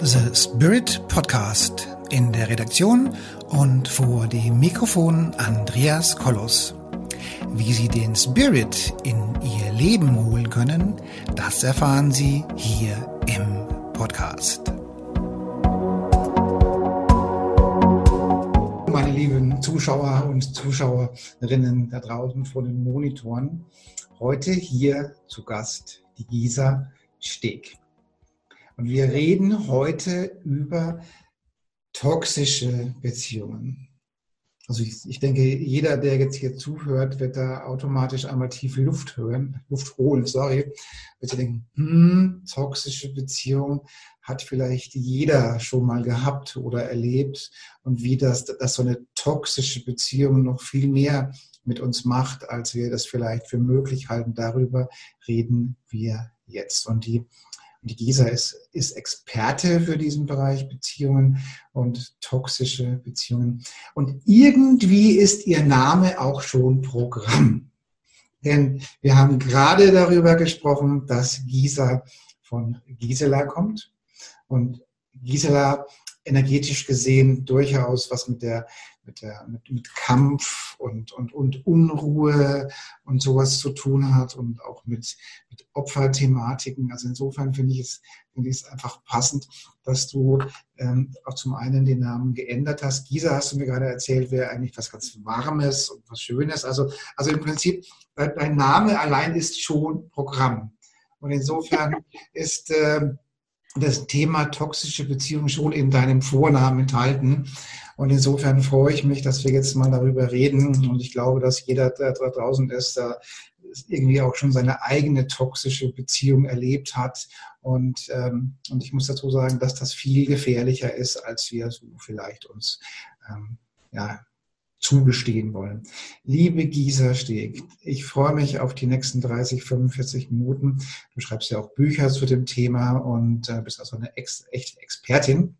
The Spirit Podcast in der Redaktion und vor dem Mikrofon Andreas Kollos. Wie Sie den Spirit in Ihr Leben holen können, das erfahren Sie hier im Podcast. Meine lieben Zuschauer und Zuschauerinnen da draußen vor den Monitoren, heute hier zu Gast die Gisa Steg. Wir reden heute über toxische Beziehungen. Also ich, ich, denke, jeder, der jetzt hier zuhört, wird da automatisch einmal tief Luft hören, Luft holen, sorry. Wird sich denken, hm, toxische Beziehung hat vielleicht jeder schon mal gehabt oder erlebt und wie das, dass so eine toxische Beziehung noch viel mehr mit uns macht, als wir das vielleicht für möglich halten. Darüber reden wir jetzt. Und die die Gisa ist, ist Experte für diesen Bereich Beziehungen und toxische Beziehungen. Und irgendwie ist ihr Name auch schon Programm. Denn wir haben gerade darüber gesprochen, dass Gisa von Gisela kommt. Und Gisela energetisch gesehen durchaus was mit der mit, der, mit, mit Kampf und, und, und Unruhe und sowas zu tun hat und auch mit, mit Opferthematiken. Also insofern finde ich es, finde ich es einfach passend, dass du ähm, auch zum einen den Namen geändert hast. Gisa hast du mir gerade erzählt, wäre eigentlich was ganz Warmes und was Schönes. Also, also im Prinzip, dein Name allein ist schon Programm. Und insofern ist äh, das Thema toxische Beziehungen schon in deinem Vornamen enthalten. Und insofern freue ich mich, dass wir jetzt mal darüber reden. Und ich glaube, dass jeder, der da draußen ist, da irgendwie auch schon seine eigene toxische Beziehung erlebt hat. Und, ähm, und ich muss dazu sagen, dass das viel gefährlicher ist, als wir so vielleicht uns ähm, ja, zugestehen wollen. Liebe Gisa Steg, ich freue mich auf die nächsten 30, 45 Minuten. Du schreibst ja auch Bücher zu dem Thema und äh, bist also eine ex echte Expertin.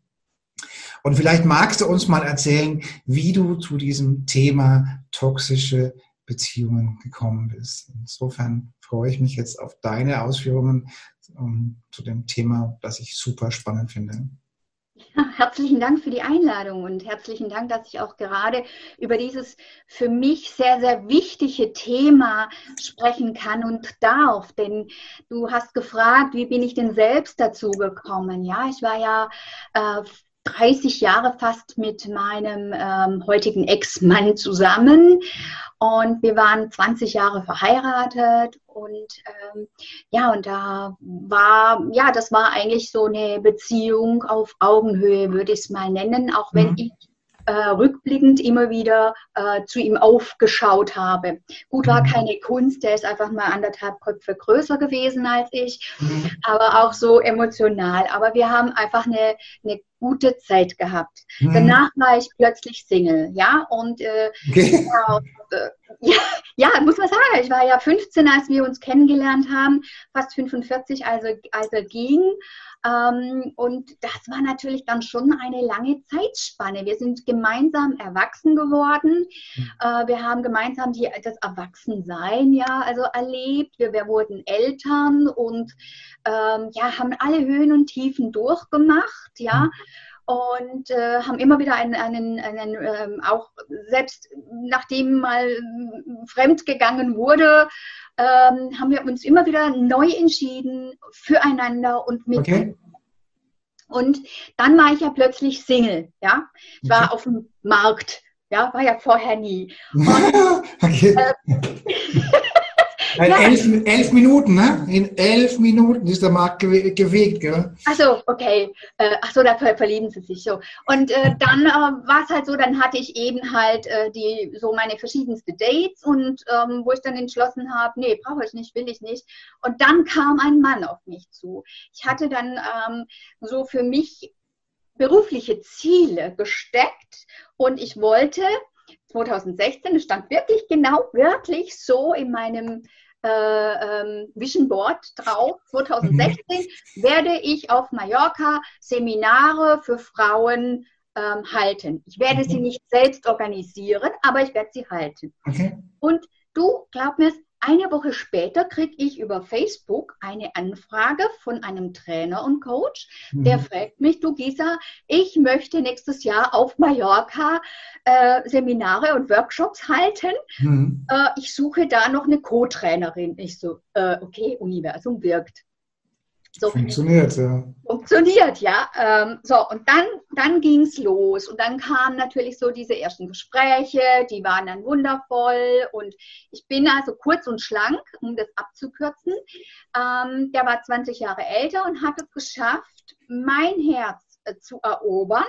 Und vielleicht magst du uns mal erzählen, wie du zu diesem Thema toxische Beziehungen gekommen bist. Insofern freue ich mich jetzt auf deine Ausführungen um, zu dem Thema, das ich super spannend finde. herzlichen Dank für die Einladung und herzlichen Dank, dass ich auch gerade über dieses für mich sehr, sehr wichtige Thema sprechen kann und darf. Denn du hast gefragt, wie bin ich denn selbst dazu gekommen? Ja, ich war ja äh, 30 Jahre fast mit meinem ähm, heutigen Ex-Mann zusammen und wir waren 20 Jahre verheiratet und ähm, ja, und da war, ja, das war eigentlich so eine Beziehung auf Augenhöhe, würde ich es mal nennen, auch wenn mhm. ich äh, rückblickend immer wieder äh, zu ihm aufgeschaut habe. Gut, war mhm. keine Kunst, der ist einfach mal anderthalb Köpfe größer gewesen als ich, mhm. aber auch so emotional. Aber wir haben einfach eine, eine gute Zeit gehabt. Mhm. Danach war ich plötzlich Single, ja, und äh, okay. ja, äh, ja, ja, muss man sagen, ich war ja 15, als wir uns kennengelernt haben, fast 45, also als er ging. Ähm, und das war natürlich dann schon eine lange Zeitspanne. Wir sind gemeinsam erwachsen geworden. Mhm. Äh, wir haben gemeinsam die, das Erwachsensein ja also erlebt. Wir, wir wurden Eltern und ähm, ja, haben alle Höhen und Tiefen durchgemacht, ja. Mhm und äh, haben immer wieder einen, einen, einen ähm, auch selbst nachdem mal fremd gegangen wurde, ähm, haben wir uns immer wieder neu entschieden füreinander und mit. Okay. Und dann war ich ja plötzlich Single, ja. Ich war okay. auf dem Markt, ja, war ja vorher nie. Und, okay. äh, ja. elf, elf, Minuten, ne? In elf Minuten ist der Markt gewegt, gell? Achso, okay. Äh, Achso, da verlieben sie sich so. Und äh, dann äh, war es halt so, dann hatte ich eben halt äh, die so meine verschiedensten Dates und ähm, wo ich dann entschlossen habe, nee, brauche ich nicht, will ich nicht. Und dann kam ein Mann auf mich zu. Ich hatte dann ähm, so für mich berufliche Ziele gesteckt und ich wollte 2016, es stand wirklich genau, wirklich so in meinem äh, ähm, Vision Board drauf. 2016 mhm. werde ich auf Mallorca Seminare für Frauen ähm, halten. Ich werde okay. sie nicht selbst organisieren, aber ich werde sie halten. Okay. Und du, glaub mir, eine Woche später kriege ich über Facebook eine Anfrage von einem Trainer und Coach, mhm. der fragt mich, du Gisa, ich möchte nächstes Jahr auf Mallorca äh, Seminare und Workshops halten. Mhm. Äh, ich suche da noch eine Co-Trainerin. Ich so, äh, okay, Universum wirkt. So, funktioniert, ja. Funktioniert, ja. Ähm, so, und dann, dann ging es los. Und dann kamen natürlich so diese ersten Gespräche, die waren dann wundervoll. Und ich bin also kurz und schlank, um das abzukürzen. Ähm, der war 20 Jahre älter und hat es geschafft, mein Herz äh, zu erobern.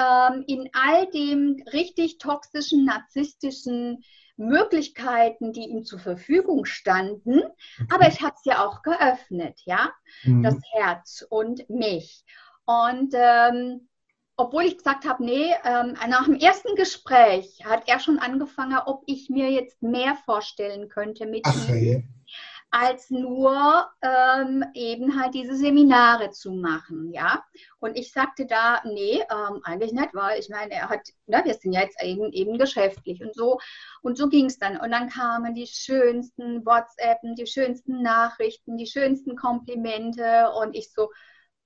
Ähm, in all dem richtig toxischen, narzisstischen Möglichkeiten, die ihm zur Verfügung standen, okay. aber es hat es ja auch geöffnet, ja, mhm. das Herz und mich. Und ähm, obwohl ich gesagt habe, nee, ähm, nach dem ersten Gespräch hat er schon angefangen, ob ich mir jetzt mehr vorstellen könnte mit Ach, ihm. Hey als nur ähm, eben halt diese Seminare zu machen, ja. Und ich sagte da, nee, ähm, eigentlich nicht, weil ich meine, er hat, ne, wir sind ja jetzt eben, eben geschäftlich und so. Und so ging es dann. Und dann kamen die schönsten WhatsAppen, die schönsten Nachrichten, die schönsten Komplimente und ich so,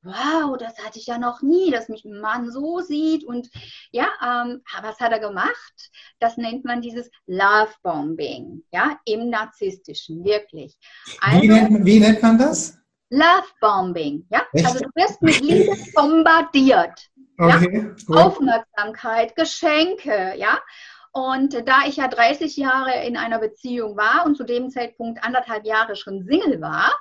wow, das hatte ich ja noch nie, dass mich ein Mann so sieht. Und ja, ähm, was hat er gemacht? Das nennt man dieses Love-Bombing, ja, im Narzisstischen, wirklich. Also, wie, nennt, wie nennt man das? Love-Bombing, ja. Echt? Also du wirst mit Liebe bombardiert. Okay, ja? Aufmerksamkeit, Geschenke, ja. Und da ich ja 30 Jahre in einer Beziehung war und zu dem Zeitpunkt anderthalb Jahre schon Single war,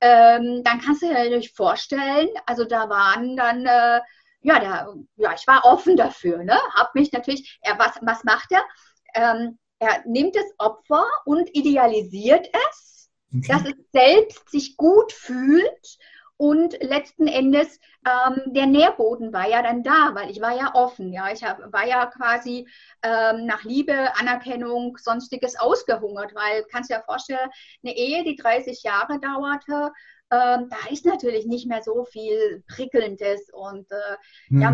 ähm, dann kannst du dir natürlich vorstellen, also da waren dann, äh, ja, da, ja, ich war offen dafür, ne? Hab mich natürlich, er, was, was macht er? Ähm, er nimmt das Opfer und idealisiert es, okay. dass es selbst sich gut fühlt und letzten Endes, ähm, der Nährboden war ja dann da, weil ich war ja offen. Ja, ich hab, war ja quasi ähm, nach Liebe, Anerkennung, sonstiges ausgehungert, weil kannst du dir vorstellen, eine Ehe, die 30 Jahre dauerte, ähm, da ist natürlich nicht mehr so viel Prickelndes und, äh, mhm. ja,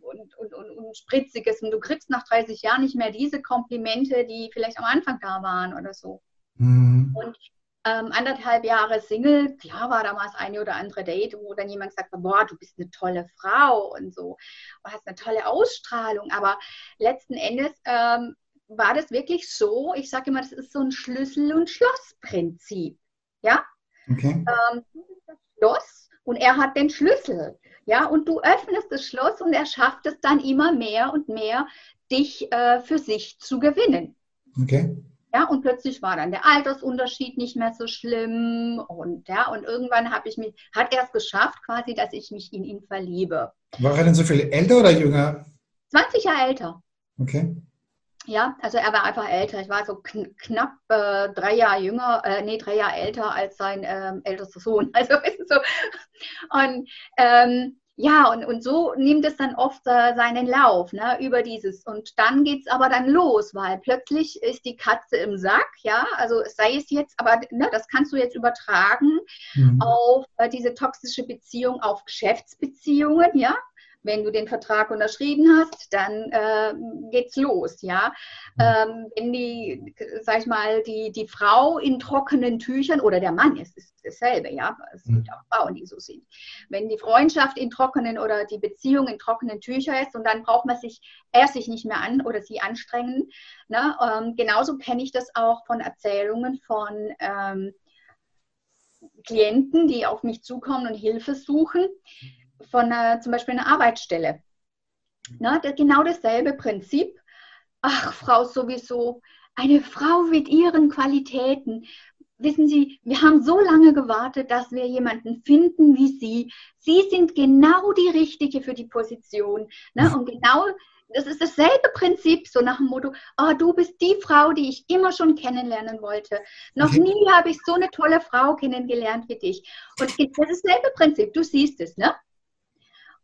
und, und, und, und, Spritziges. Und du kriegst nach 30 Jahren nicht mehr diese Komplimente, die vielleicht am Anfang da waren oder so. Mhm. Und ähm, anderthalb Jahre Single, klar war damals eine oder andere Date, wo dann jemand gesagt hat, boah, du bist eine tolle Frau und so, du hast eine tolle Ausstrahlung, aber letzten Endes ähm, war das wirklich so, ich sage immer, das ist so ein Schlüssel- und Schlussprinzip, ja? Okay. Ähm, du bist das Schloss und er hat den Schlüssel, ja, und du öffnest das Schloss und er schafft es dann immer mehr und mehr, dich äh, für sich zu gewinnen. Okay. Ja, und plötzlich war dann der Altersunterschied nicht mehr so schlimm und ja, und irgendwann habe ich mich, hat er es geschafft, quasi, dass ich mich in ihn verliebe. War er denn so viel älter oder jünger? 20 Jahre älter. Okay. Ja, also er war einfach älter. Ich war so kn knapp äh, drei Jahre jünger, äh, nee, drei Jahre älter als sein ähm, ältester Sohn. Also ist so. Und ähm, ja, und, und so nimmt es dann oft äh, seinen Lauf, ne, über dieses. Und dann geht es aber dann los, weil plötzlich ist die Katze im Sack, ja, also sei es jetzt, aber ne, das kannst du jetzt übertragen mhm. auf äh, diese toxische Beziehung, auf Geschäftsbeziehungen, ja wenn du den Vertrag unterschrieben hast, dann äh, geht's los, ja. Mhm. Ähm, wenn die, sag ich mal, die, die Frau in trockenen Tüchern oder der Mann ist, ist dasselbe, ja. Es gibt mhm. auch Frauen, die so sind. Wenn die Freundschaft in trockenen oder die Beziehung in trockenen Tüchern ist und dann braucht man sich erst sich nicht mehr an oder sie anstrengen. Ne? Ähm, genauso kenne ich das auch von Erzählungen von ähm, Klienten, die auf mich zukommen und Hilfe suchen von einer, zum Beispiel einer Arbeitsstelle. Na, das, genau dasselbe Prinzip. Ach, Frau sowieso, eine Frau mit ihren Qualitäten. Wissen Sie, wir haben so lange gewartet, dass wir jemanden finden wie Sie. Sie sind genau die Richtige für die Position. Ne? Und genau das ist dasselbe Prinzip, so nach dem Motto, oh, du bist die Frau, die ich immer schon kennenlernen wollte. Noch nie habe ich so eine tolle Frau kennengelernt wie dich. Und das ist dasselbe Prinzip, du siehst es, ne?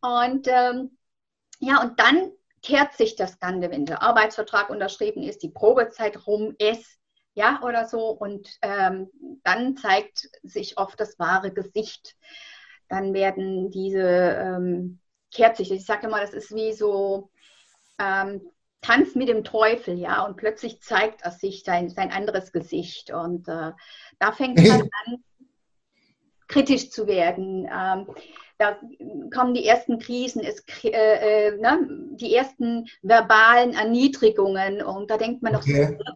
Und ähm, ja, und dann kehrt sich das Ganze, wenn der Arbeitsvertrag unterschrieben ist, die Probezeit rum ist, ja, oder so. Und ähm, dann zeigt sich oft das wahre Gesicht. Dann werden diese, ähm, kehrt sich, ich sage immer, das ist wie so ähm, tanzt mit dem Teufel, ja, und plötzlich zeigt er sich sein, sein anderes Gesicht. Und äh, da fängt man an, kritisch zu werden. Ähm, da kommen die ersten Krisen, es, äh, äh, ne, die ersten verbalen Erniedrigungen. Und da denkt man okay. noch so,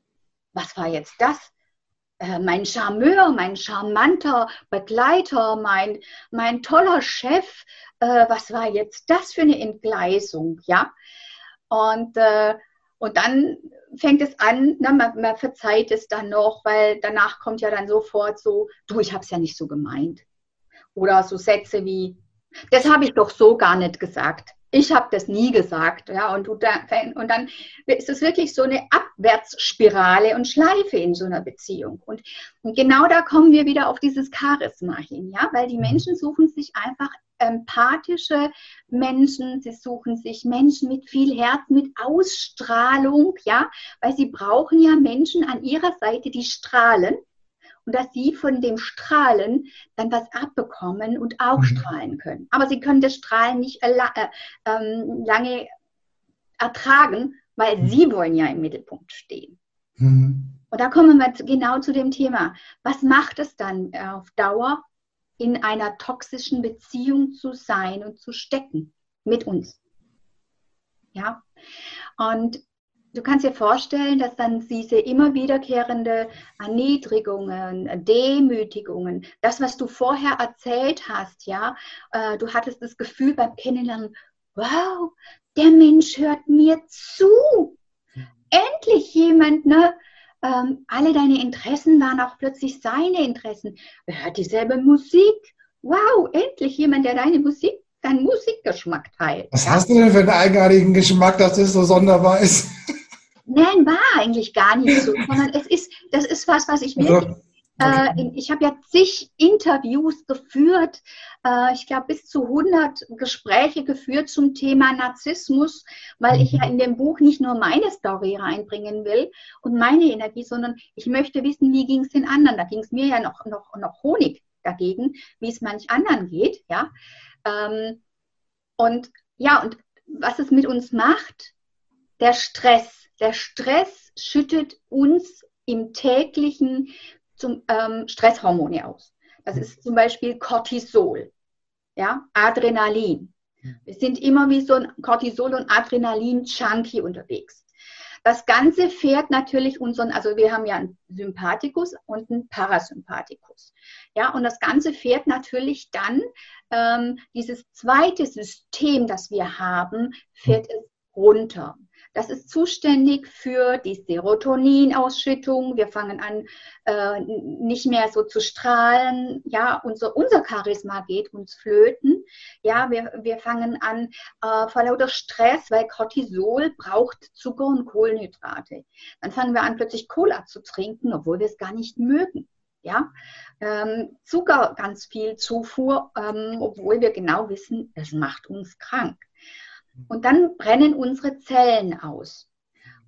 was war jetzt das? Äh, mein Charmeur, mein charmanter Begleiter, mein, mein toller Chef, äh, was war jetzt das für eine Entgleisung, ja? Und, äh, und dann fängt es an, na, man, man, verzeiht es dann noch, weil danach kommt ja dann sofort so, du, ich habe es ja nicht so gemeint. Oder so Sätze wie, das habe ich doch so gar nicht gesagt ich habe das nie gesagt, ja, und, du da, und dann ist es wirklich so eine Abwärtsspirale und Schleife in so einer Beziehung. Und, und genau da kommen wir wieder auf dieses Charisma hin, ja, weil die. Menschen suchen sich einfach empathische Menschen, sie suchen sich Menschen mit viel Herz, mit Ausstrahlung, ja, weil sie brauchen ja Menschen an ihrer Seite, die strahlen und dass sie von dem Strahlen dann was abbekommen und auch mhm. strahlen können. Aber sie können das Strahlen nicht äh, ähm, lange ertragen, weil mhm. sie wollen ja im Mittelpunkt stehen. Mhm. Und da kommen wir genau zu dem Thema. Was macht es dann auf Dauer, in einer toxischen Beziehung zu sein und zu stecken mit uns? Ja. Und du kannst dir vorstellen, dass dann diese immer wiederkehrende Erniedrigungen, Demütigungen, das, was du vorher erzählt hast, ja, äh, du hattest das Gefühl beim Kennenlernen, wow, der Mensch hört mir zu. Endlich jemand, ne? Ähm, alle deine Interessen waren auch plötzlich seine Interessen. Er hört dieselbe Musik. Wow, endlich jemand, der deine Musik, deinen Musikgeschmack teilt. Was hast du denn für einen eigenartigen Geschmack, dass das so sonderbar ist? Nein, war eigentlich gar nicht so, sondern es ist, das ist was, was ich also, wirklich. Äh, ich habe ja zig Interviews geführt, äh, ich glaube bis zu 100 Gespräche geführt zum Thema Narzissmus, weil ich ja in dem Buch nicht nur meine Story reinbringen will und meine Energie, sondern ich möchte wissen, wie ging es den anderen. Da ging es mir ja noch, noch, noch Honig dagegen, wie es manch anderen geht. Ja? Ähm, und ja, und was es mit uns macht, der Stress der Stress schüttet uns im täglichen zum, ähm, Stresshormone aus. Das ist zum Beispiel Cortisol, ja, Adrenalin. Wir sind immer wie so ein Cortisol- und Adrenalin-Junkie unterwegs. Das Ganze fährt natürlich unseren, also wir haben ja einen Sympathikus und einen Parasympathikus. Ja, und das Ganze fährt natürlich dann ähm, dieses zweite System, das wir haben, fährt es runter. Das ist zuständig für die Serotoninausschüttung. Wir fangen an, äh, nicht mehr so zu strahlen. Ja, unser, unser Charisma geht uns flöten. Ja, wir, wir fangen an äh, vor lauter Stress, weil Cortisol braucht Zucker und Kohlenhydrate. Dann fangen wir an, plötzlich Cola zu trinken, obwohl wir es gar nicht mögen. Ja, ähm, Zucker ganz viel Zufuhr, ähm, obwohl wir genau wissen, es macht uns krank. Und dann brennen unsere Zellen aus,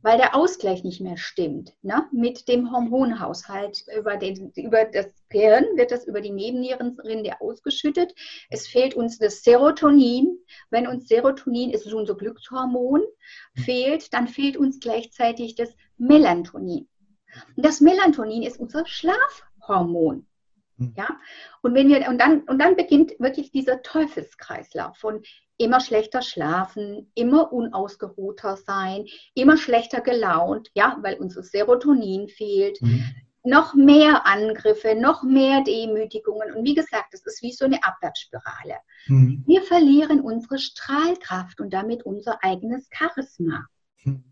weil der Ausgleich nicht mehr stimmt. Ne? Mit dem Hormonhaushalt über, den, über das Gehirn wird das über die Nebennierenrinde ausgeschüttet. Es fehlt uns das Serotonin. Wenn uns Serotonin ist unser Glückshormon fehlt, dann fehlt uns gleichzeitig das Melatonin. Und das Melatonin ist unser Schlafhormon. Hm. Ja, und wenn wir, und dann, und dann beginnt wirklich dieser Teufelskreislauf von immer schlechter schlafen, immer unausgeruhter sein, immer schlechter gelaunt, ja, weil unser Serotonin fehlt. Mhm. Noch mehr Angriffe, noch mehr Demütigungen. Und wie gesagt, es ist wie so eine Abwärtsspirale. Mhm. Wir verlieren unsere Strahlkraft und damit unser eigenes Charisma. Mhm.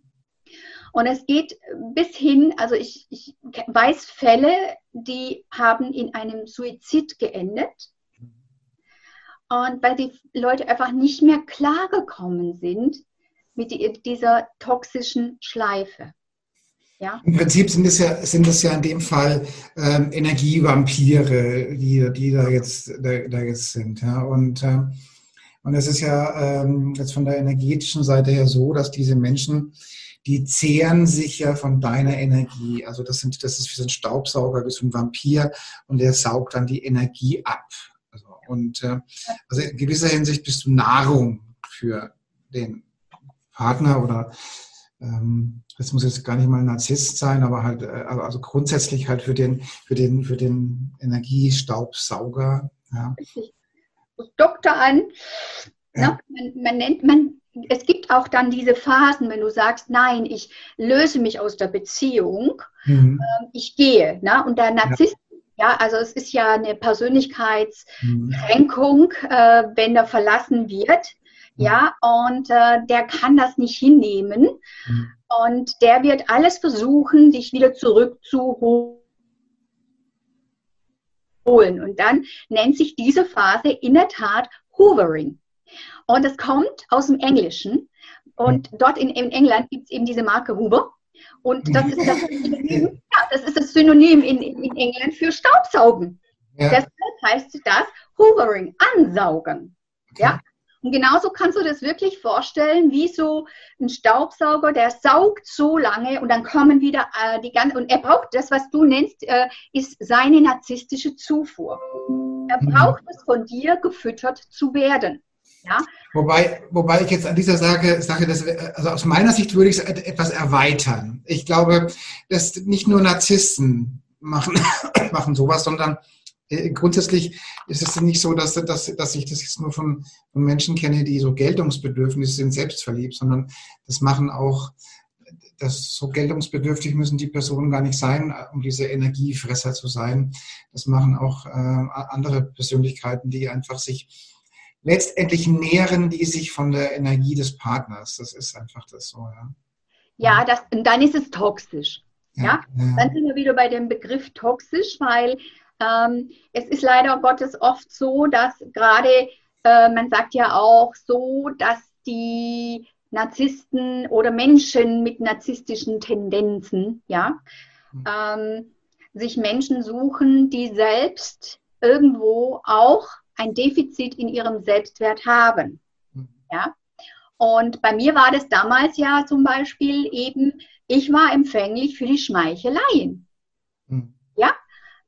Und es geht bis hin, also ich, ich weiß Fälle, die haben in einem Suizid geendet und weil die Leute einfach nicht mehr klargekommen sind mit dieser toxischen Schleife. Ja? Im Prinzip sind es ja, sind es ja in dem Fall ähm, Energievampire, die, die da, jetzt, da, da jetzt sind. Ja? Und, äh, und es ist ja ähm, jetzt von der energetischen Seite her so, dass diese Menschen, die zehren sich ja von deiner Energie. Also das, sind, das ist wie so ein Staubsauger, wie so ein Vampir und der saugt dann die Energie ab. Und äh, also in gewisser Hinsicht bist du Nahrung für den Partner oder ähm, das muss jetzt gar nicht mal ein Narzisst sein, aber halt, äh, also grundsätzlich halt für den, für den, für den Energiestaubsauger. Ja. Doktor an. Ja. Man, man, nennt, man, es gibt auch dann diese Phasen, wenn du sagst, nein, ich löse mich aus der Beziehung, mhm. äh, ich gehe. Ne? Und der Narzisst, ja. also es ist ja eine Persönlichkeitskränkung, mhm. äh, wenn er verlassen wird. Mhm. Ja, und äh, der kann das nicht hinnehmen. Mhm. Und der wird alles versuchen, dich wieder zurückzuholen. Und dann nennt sich diese Phase in der Tat Hoovering. Und es kommt aus dem Englischen. Und dort in, in England gibt es eben diese Marke Hoover. Und das ist das Synonym, ja, das, ist das Synonym in, in England für Staubsaugen. Ja. Deshalb heißt das Hoovering, ansaugen. Okay. Ja? Und genauso kannst du das wirklich vorstellen, wie so ein Staubsauger, der saugt so lange und dann kommen wieder äh, die ganzen, und er braucht das, was du nennst, äh, ist seine narzisstische Zufuhr. Er mhm. braucht es von dir gefüttert zu werden. Ja? Wobei, wobei ich jetzt an dieser Sache sage, dass, also aus meiner Sicht würde ich es etwas erweitern. Ich glaube, dass nicht nur Narzissten machen, machen sowas, sondern äh, grundsätzlich ist es nicht so, dass, dass, dass ich das jetzt nur von, von Menschen kenne, die so Geltungsbedürfnisse sind, selbstverliebt, sondern das machen auch, das so geltungsbedürftig müssen die Personen gar nicht sein, um diese Energiefresser zu sein. Das machen auch äh, andere Persönlichkeiten, die einfach sich letztendlich nähren, die sich von der Energie des Partners. Das ist einfach das so, ja. Ja, das, dann ist es toxisch. Ja, ja? ja. Dann sind wir wieder bei dem Begriff toxisch, weil ähm, es ist leider Gottes oft so, dass gerade, äh, man sagt ja auch so, dass die Narzissten oder Menschen mit narzisstischen Tendenzen, ja, mhm. ähm, sich Menschen suchen, die selbst irgendwo auch ein Defizit in ihrem Selbstwert haben. Mhm. Ja? Und bei mir war das damals ja zum Beispiel eben, ich war empfänglich für die Schmeicheleien. Mhm. Ja,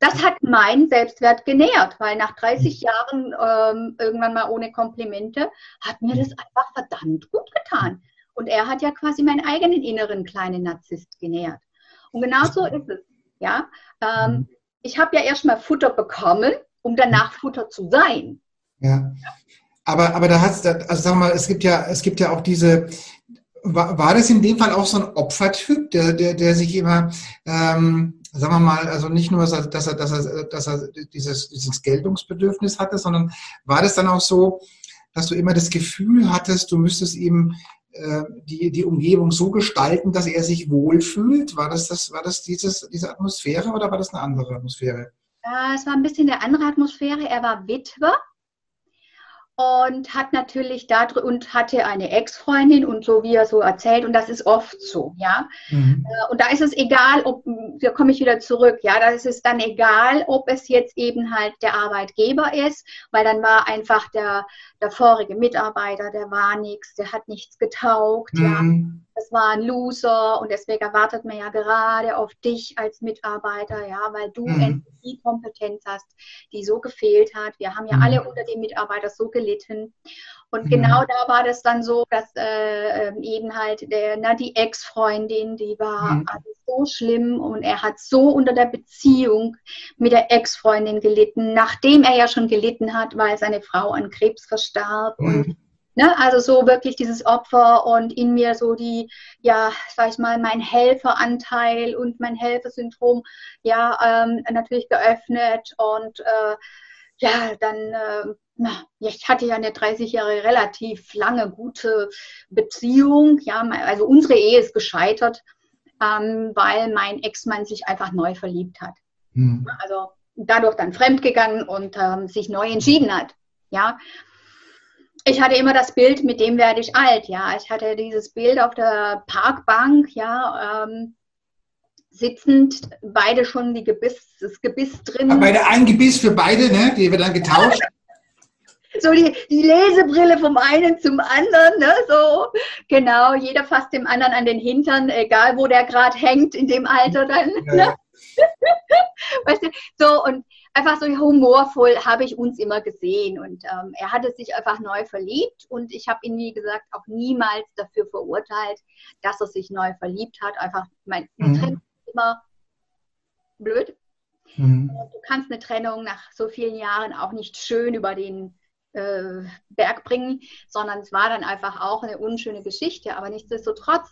das hat meinen Selbstwert genährt, weil nach 30 mhm. Jahren ähm, irgendwann mal ohne Komplimente hat mir das einfach verdammt gut getan. Und er hat ja quasi meinen eigenen inneren kleinen Narzisst genährt. Und genau so ist es. Ja, ähm, ich habe ja erstmal Futter bekommen, um danach Futter zu sein. Ja. Aber, aber da hat also sag mal, es gibt ja, es gibt ja auch diese, war, war das in dem Fall auch so ein Opfertyp, der, der, der sich immer, ähm, sagen wir mal, also nicht nur, dass er, dass er, dass er, dass er dieses, dieses Geltungsbedürfnis hatte, sondern war das dann auch so, dass du immer das Gefühl hattest, du müsstest ihm äh, die, die Umgebung so gestalten, dass er sich wohlfühlt? War das, das, war das dieses, diese Atmosphäre oder war das eine andere Atmosphäre? Ja, es war ein bisschen eine andere Atmosphäre. Er war Witwer und hat natürlich da und hatte eine Ex-Freundin und so wie er so erzählt und das ist oft so, ja. Mhm. Äh, und da ist es egal, ob, da komme ich wieder zurück, ja, da ist es dann egal, ob es jetzt eben halt der Arbeitgeber ist, weil dann war einfach der, der vorige Mitarbeiter, der war nichts, der hat nichts getaugt, mhm. ja. Das war ein Loser und deswegen erwartet man ja gerade auf dich als Mitarbeiter, ja, weil du mhm. die Kompetenz hast, die so gefehlt hat. Wir haben ja mhm. alle unter den Mitarbeitern so gelitten. Und mhm. genau da war das dann so, dass äh, eben halt der, na, die Ex-Freundin, die war mhm. also so schlimm und er hat so unter der Beziehung mit der Ex-Freundin gelitten, nachdem er ja schon gelitten hat, weil seine Frau an Krebs verstarb und mhm. Ne, also so wirklich dieses Opfer und in mir so die, ja, sag ich mal, mein Helferanteil und mein Helfersyndrom, ja, ähm, natürlich geöffnet und äh, ja, dann, äh, na, ich hatte ja eine 30 Jahre relativ lange gute Beziehung, ja, also unsere Ehe ist gescheitert, ähm, weil mein Ex-Mann sich einfach neu verliebt hat. Mhm. Also dadurch dann fremdgegangen und ähm, sich neu entschieden hat, ja ich hatte immer das Bild, mit dem werde ich alt, ja. Ich hatte dieses Bild auf der Parkbank, ja, ähm, sitzend, beide schon die Gebiss, das Gebiss drin. Aber beide ein Gebiss für beide, ne? Die wird dann getauscht. so die, die Lesebrille vom einen zum anderen, ne? So, genau, jeder fasst dem anderen an den Hintern, egal wo der gerade hängt in dem Alter dann. Ja. Ne? weißt du, so und einfach so humorvoll habe ich uns immer gesehen. Und ähm, er hatte sich einfach neu verliebt und ich habe ihn, wie gesagt, auch niemals dafür verurteilt, dass er sich neu verliebt hat. Einfach, mein mhm. immer blöd. Mhm. Du kannst eine Trennung nach so vielen Jahren auch nicht schön über den äh, Berg bringen, sondern es war dann einfach auch eine unschöne Geschichte. Aber nichtsdestotrotz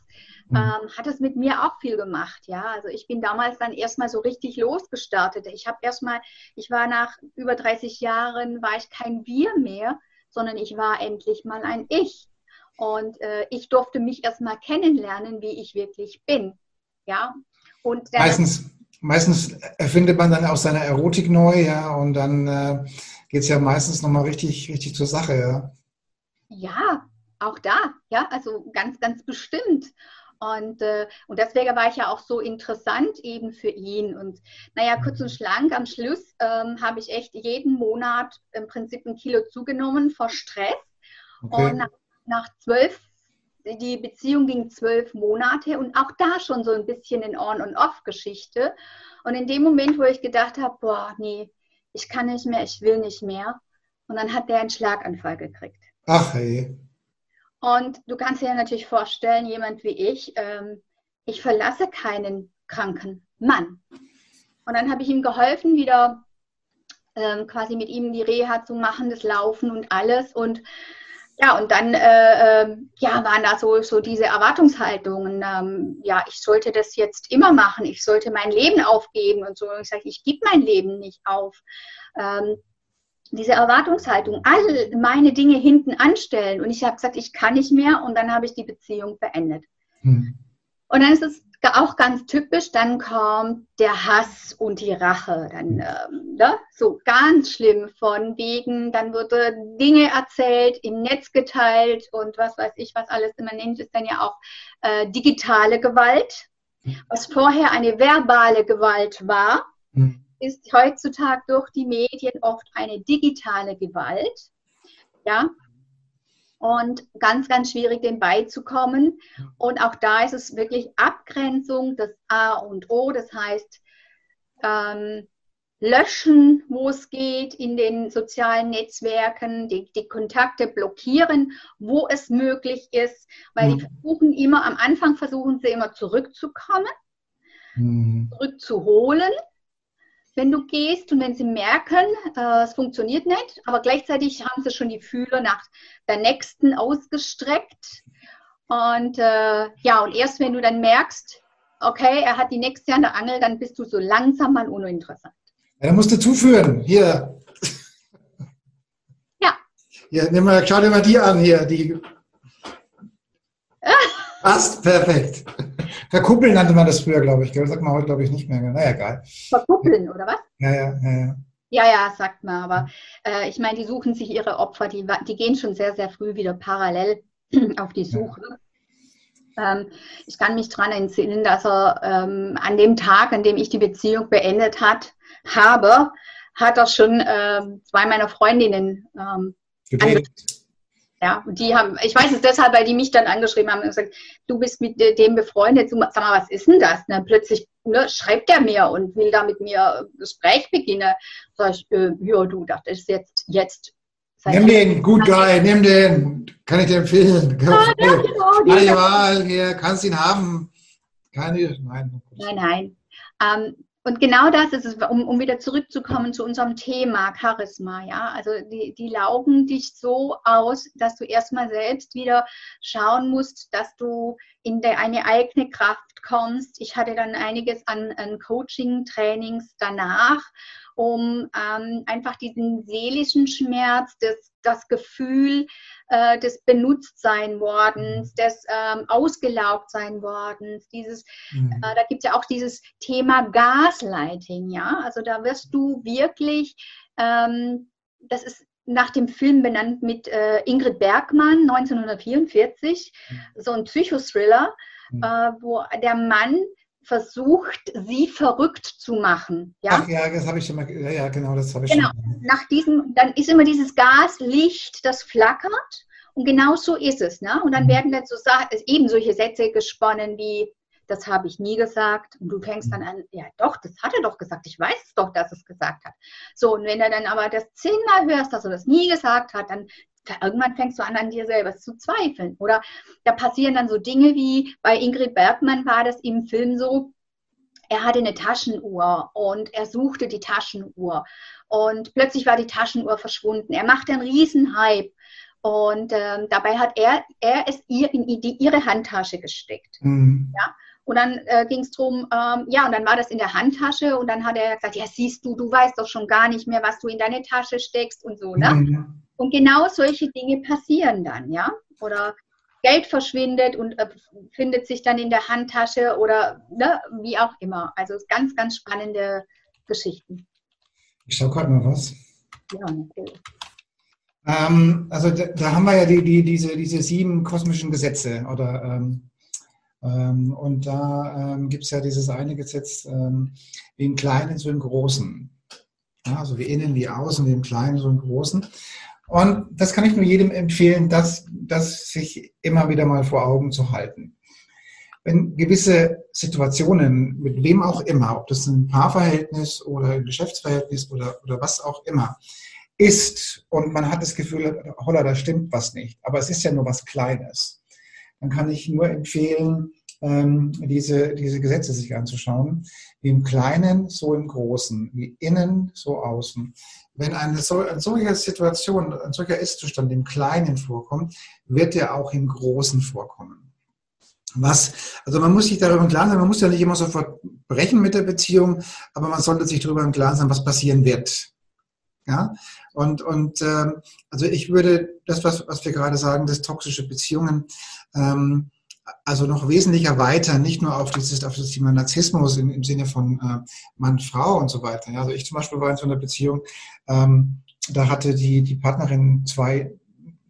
mhm. ähm, hat es mit mir auch viel gemacht. Ja, also ich bin damals dann erstmal so richtig losgestartet. Ich habe erstmal, ich war nach über 30 Jahren, war ich kein Wir mehr, sondern ich war endlich mal ein Ich. Und äh, ich durfte mich erstmal kennenlernen, wie ich wirklich bin. Ja. Und meistens, meistens erfindet man dann auch seine Erotik neu, ja, und dann äh, geht es ja meistens nochmal richtig, richtig zur Sache, ja. Ja, auch da, ja, also ganz, ganz bestimmt. Und, äh, und deswegen war ich ja auch so interessant eben für ihn. Und naja, kurz und schlank, am Schluss ähm, habe ich echt jeden Monat im Prinzip ein Kilo zugenommen vor Stress. Okay. Und nach, nach zwölf, die Beziehung ging zwölf Monate und auch da schon so ein bisschen eine On- und Off-Geschichte. Und in dem Moment, wo ich gedacht habe, boah, nee, ich kann nicht mehr, ich will nicht mehr. Und dann hat der einen Schlaganfall gekriegt. Ach hey. Und du kannst dir natürlich vorstellen, jemand wie ich, ähm, ich verlasse keinen kranken Mann. Und dann habe ich ihm geholfen, wieder ähm, quasi mit ihm die Reha zu machen, das Laufen und alles. Und ja, und dann äh, äh, ja, waren da so, so diese Erwartungshaltungen. Ähm, ja, ich sollte das jetzt immer machen, ich sollte mein Leben aufgeben und so. Und ich sage, ich gebe mein Leben nicht auf. Ähm, diese Erwartungshaltung, all meine Dinge hinten anstellen. Und ich habe gesagt, ich kann nicht mehr und dann habe ich die Beziehung beendet. Hm. Und dann ist es auch ganz typisch, dann kommt der Hass und die Rache. Dann ähm, ne? so ganz schlimm von wegen, dann wurde Dinge erzählt, im Netz geteilt und was weiß ich, was alles immer nennt, ist dann ja auch äh, digitale Gewalt. Was vorher eine verbale Gewalt war, mhm. ist heutzutage durch die Medien oft eine digitale Gewalt. Ja, und ganz, ganz schwierig, dem beizukommen. Und auch da ist es wirklich Abgrenzung, das A und O, das heißt, ähm, löschen, wo es geht, in den sozialen Netzwerken, die, die, Kontakte blockieren, wo es möglich ist, weil mhm. die versuchen immer, am Anfang versuchen sie immer zurückzukommen, mhm. zurückzuholen wenn du gehst und wenn sie merken, äh, es funktioniert nicht, aber gleichzeitig haben sie schon die Fühler nach der nächsten ausgestreckt. Und äh, ja, und erst wenn du dann merkst, okay, er hat die nächste an der Angel, dann bist du so langsam mal uninteressant. Ja, dann musst du zuführen. Hier. Ja. Hier, nimm mal, schau dir mal die an hier. Die. Passt, perfekt. Verkuppeln nannte man das früher, glaube ich. Das sagt man heute, glaube ich, nicht mehr. Naja, egal. Verkuppeln, oder was? Ja, ja, ja. ja. Ja, ja, sagt man. Aber äh, ich meine, die suchen sich ihre Opfer, die, die gehen schon sehr, sehr früh wieder parallel auf die Suche. Ja. Ähm, ich kann mich daran entsinnen, dass er ähm, an dem Tag, an dem ich die Beziehung beendet hat, habe, hat er schon äh, zwei meiner Freundinnen ähm, ja, und die haben, ich weiß es deshalb, weil die mich dann angeschrieben haben und gesagt, du bist mit dem befreundet, sag mal, was ist denn das? Dann plötzlich ne, schreibt er mir und will da mit mir Gespräch beginnen. Sag ich, äh, ja, du, das ist jetzt, jetzt. Nimm den, gut guy, nimm den, kann ich dir empfehlen. Ja, ja, genau, Wahl, hier, kannst ihn haben. Keine, nein. Nein, nein. Ähm, und genau das ist es, um, um wieder zurückzukommen zu unserem Thema Charisma, ja. Also die, die laugen dich so aus, dass du erstmal selbst wieder schauen musst, dass du in de, eine eigene Kraft kommst. Ich hatte dann einiges an, an Coaching-Trainings danach, um ähm, einfach diesen seelischen Schmerz, das, das Gefühl äh, des Benutztsein wordens, mhm. des ähm, ausgelaugt sein wordens, dieses, mhm. äh, da gibt es ja auch dieses Thema Gaslighting, ja, also da wirst du wirklich, ähm, das ist nach dem Film benannt mit äh, Ingrid Bergmann 1944, mhm. so ein Psychothriller, mhm. äh, wo der Mann versucht, sie verrückt zu machen. Ja? Ach ja, das habe ich schon mal, ja, ja genau, das habe ich genau. schon. Nach diesem, dann ist immer dieses Gaslicht, das flackert und genau so ist es. Ne? Und dann mhm. werden dann so eben solche Sätze gesponnen wie, das habe ich nie gesagt. Und du fängst dann an, ja doch, das hat er doch gesagt. Ich weiß es doch, dass es gesagt hat. So, und wenn er dann aber das zehnmal hörst, dass er das nie gesagt hat, dann irgendwann fängst du an, an dir selber zu zweifeln. Oder da passieren dann so Dinge wie bei Ingrid Bergmann war das im Film so, er hatte eine Taschenuhr und er suchte die Taschenuhr und plötzlich war die Taschenuhr verschwunden. Er machte einen Riesenhype und ähm, dabei hat er, er es ihr in die, ihre Handtasche gesteckt. Mhm. Ja? Und dann äh, ging es darum, ähm, ja, und dann war das in der Handtasche und dann hat er gesagt, ja, siehst du, du weißt doch schon gar nicht mehr, was du in deine Tasche steckst und so, ne? Mhm. Und genau solche Dinge passieren dann, ja? Oder Geld verschwindet und äh, findet sich dann in der Handtasche oder ne, wie auch immer. Also ganz, ganz spannende Geschichten. Ich schaue gerade mal was. Ja, natürlich. Ähm, also da, da, haben wir ja die, die, diese, diese sieben kosmischen Gesetze oder ähm, ähm, und da ähm, gibt es ja dieses eine Gesetz, ähm, wie im Kleinen so im Großen. Ja, also wie innen, wie außen, wie im Kleinen so im Großen. Und das kann ich nur jedem empfehlen, das, das sich immer wieder mal vor Augen zu halten. Wenn gewisse Situationen, mit wem auch immer, ob das ein Paarverhältnis oder ein Geschäftsverhältnis oder, oder was auch immer, ist und man hat das Gefühl, holla, da stimmt was nicht, aber es ist ja nur was Kleines, dann kann ich nur empfehlen, ähm, diese, diese Gesetze sich anzuschauen. Wie im Kleinen, so im Großen, wie innen, so außen. Wenn eine, so, eine solche Situation, ein solcher Ist-Zustand im Kleinen vorkommt, wird er auch im Großen vorkommen. Was, also man muss sich darüber im Klaren sein, man muss ja nicht immer sofort brechen mit der Beziehung, aber man sollte sich darüber im Klaren sein, was passieren wird. Ja, und, und ähm, also ich würde das, was, was wir gerade sagen, das toxische Beziehungen, ähm, also noch wesentlich erweitern, nicht nur auf dieses, auf das Thema Narzissmus im, im Sinne von äh, Mann, Frau und so weiter. Ja, also ich zum Beispiel war in so einer Beziehung, ähm, da hatte die, die Partnerin zwei